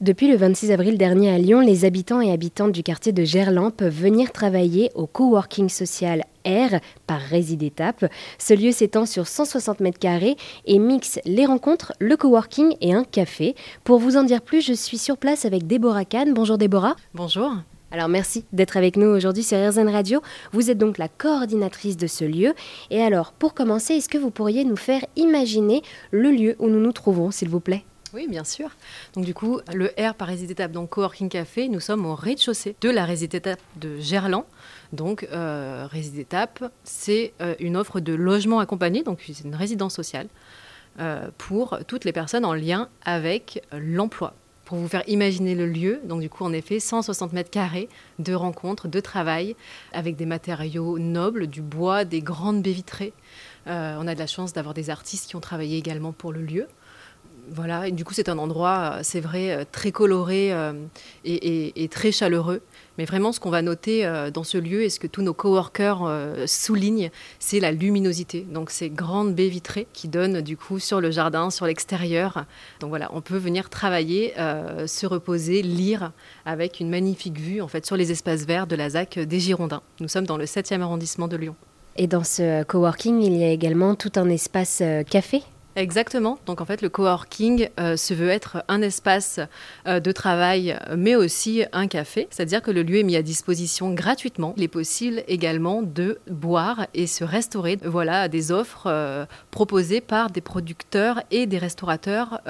Depuis le 26 avril dernier à Lyon, les habitants et habitantes du quartier de Gerland peuvent venir travailler au coworking social R par Résidétape. Ce lieu s'étend sur 160 mètres carrés et mixe les rencontres, le coworking et un café. Pour vous en dire plus, je suis sur place avec Déborah Kahn. Bonjour Déborah. Bonjour. Alors merci d'être avec nous aujourd'hui sur RZN Radio. Vous êtes donc la coordinatrice de ce lieu. Et alors, pour commencer, est-ce que vous pourriez nous faire imaginer le lieu où nous nous trouvons, s'il vous plaît? Oui, bien sûr. Donc du coup, le R par Résidétape, donc Coworking Café, nous sommes au rez-de-chaussée de la Résidétape de Gerland. Donc euh, Résidétape, c'est euh, une offre de logement accompagné, donc c'est une résidence sociale euh, pour toutes les personnes en lien avec l'emploi. Pour vous faire imaginer le lieu, donc du coup en effet 160 mètres carrés de rencontres, de travail, avec des matériaux nobles, du bois, des grandes baies vitrées. on a de la chance d'avoir des artistes qui ont travaillé également pour le lieu voilà, et du coup, c'est un endroit, euh, c'est vrai, euh, très coloré euh, et, très chaleureux. Mais vraiment, ce qu'on va noter dans ce lieu et ce que tous nos coworkers soulignent, c'est la luminosité. Donc, ces grandes baies vitrées qui donnent du coup sur le jardin, sur l'extérieur. Donc voilà, on peut venir travailler, se reposer, lire avec une magnifique vue en fait sur les espaces verts de la ZAC des Girondins. Nous sommes dans le 7e arrondissement de Lyon. Et dans ce coworking, il y a également tout un espace café Exactement. Donc en fait, le coworking euh, se veut être un espace euh, de travail, mais aussi un café. C'est-à-dire que le lieu est mis à disposition gratuitement. Il est possible également de boire et se restaurer. Voilà des offres euh, proposées par des producteurs et des restaurateurs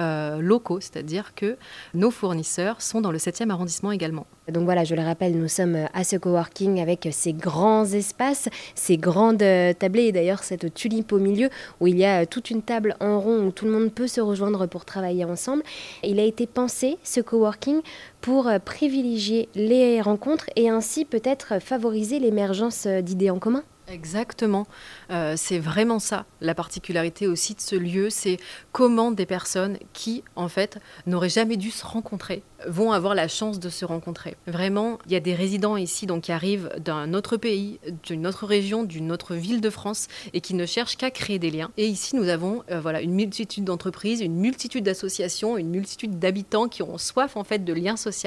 locaux. C'est-à-dire que nos fournisseurs sont dans le 7e arrondissement également. Donc voilà, je le rappelle, nous sommes à ce coworking avec ces grands espaces, ces grandes tablées et d'ailleurs cette tulipe au milieu où il y a toute une table en où tout le monde peut se rejoindre pour travailler ensemble. Il a été pensé, ce coworking, pour euh, privilégier les rencontres et ainsi peut-être favoriser l'émergence euh, d'idées en commun. Exactement, euh, c'est vraiment ça la particularité aussi de ce lieu, c'est comment des personnes qui en fait n'auraient jamais dû se rencontrer vont avoir la chance de se rencontrer. Vraiment, il y a des résidents ici donc qui arrivent d'un autre pays, d'une autre région, d'une autre ville de France et qui ne cherchent qu'à créer des liens. Et ici, nous avons euh, voilà une multitude d'entreprises, une multitude d'associations, une multitude d'habitants qui ont soif en fait de liens sociaux.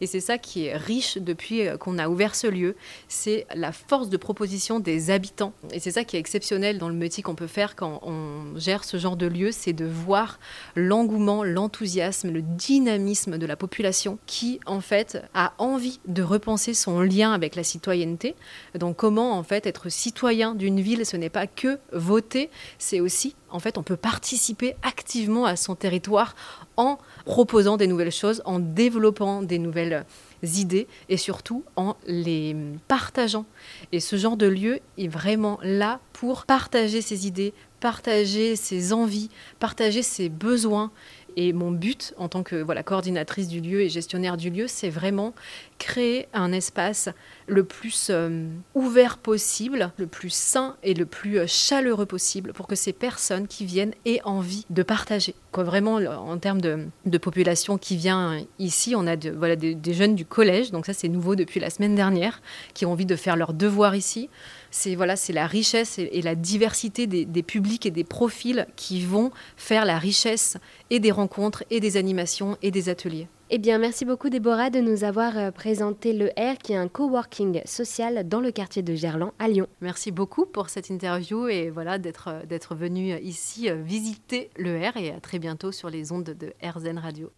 Et c'est ça qui est riche depuis euh, qu'on a ouvert ce lieu, c'est la force de proposition des habitants. Et c'est ça qui est exceptionnel dans le métier qu'on peut faire quand on gère ce genre de lieu, c'est de voir l'engouement, l'enthousiasme, le dynamisme de la population qui, en fait, a envie de repenser son lien avec la citoyenneté. Donc, comment, en fait, être citoyen d'une ville, ce n'est pas que voter, c'est aussi, en fait, on peut participer activement à son territoire en proposant des nouvelles choses, en développant des nouvelles idées et surtout en les partageant. Et ce genre de lieu est vraiment là pour partager ses idées, partager ses envies, partager ses besoins et mon but en tant que voilà, coordinatrice du lieu et gestionnaire du lieu, c'est vraiment créer un espace le plus euh, ouvert possible, le plus sain et le plus euh, chaleureux possible pour que ces personnes qui viennent aient envie de partager. Quoi, vraiment, en termes de, population qui vient ici, on a de, voilà, des, jeunes du collège, donc ça c'est nouveau depuis la semaine dernière, qui ont envie de faire leurs devoirs ici. C'est voilà, la richesse et, la diversité des, des, publics et des profils qui vont faire la richesse et des rencontres et des animations et des ateliers. Eh bien, merci beaucoup Déborah de nous avoir euh, présenté le R, qui est un coworking social dans le quartier de Gerland à Lyon. Merci beaucoup pour cette interview et voilà d'être euh, d'être venu ici euh, visiter le R et à très bientôt sur les ondes de RZN Radio.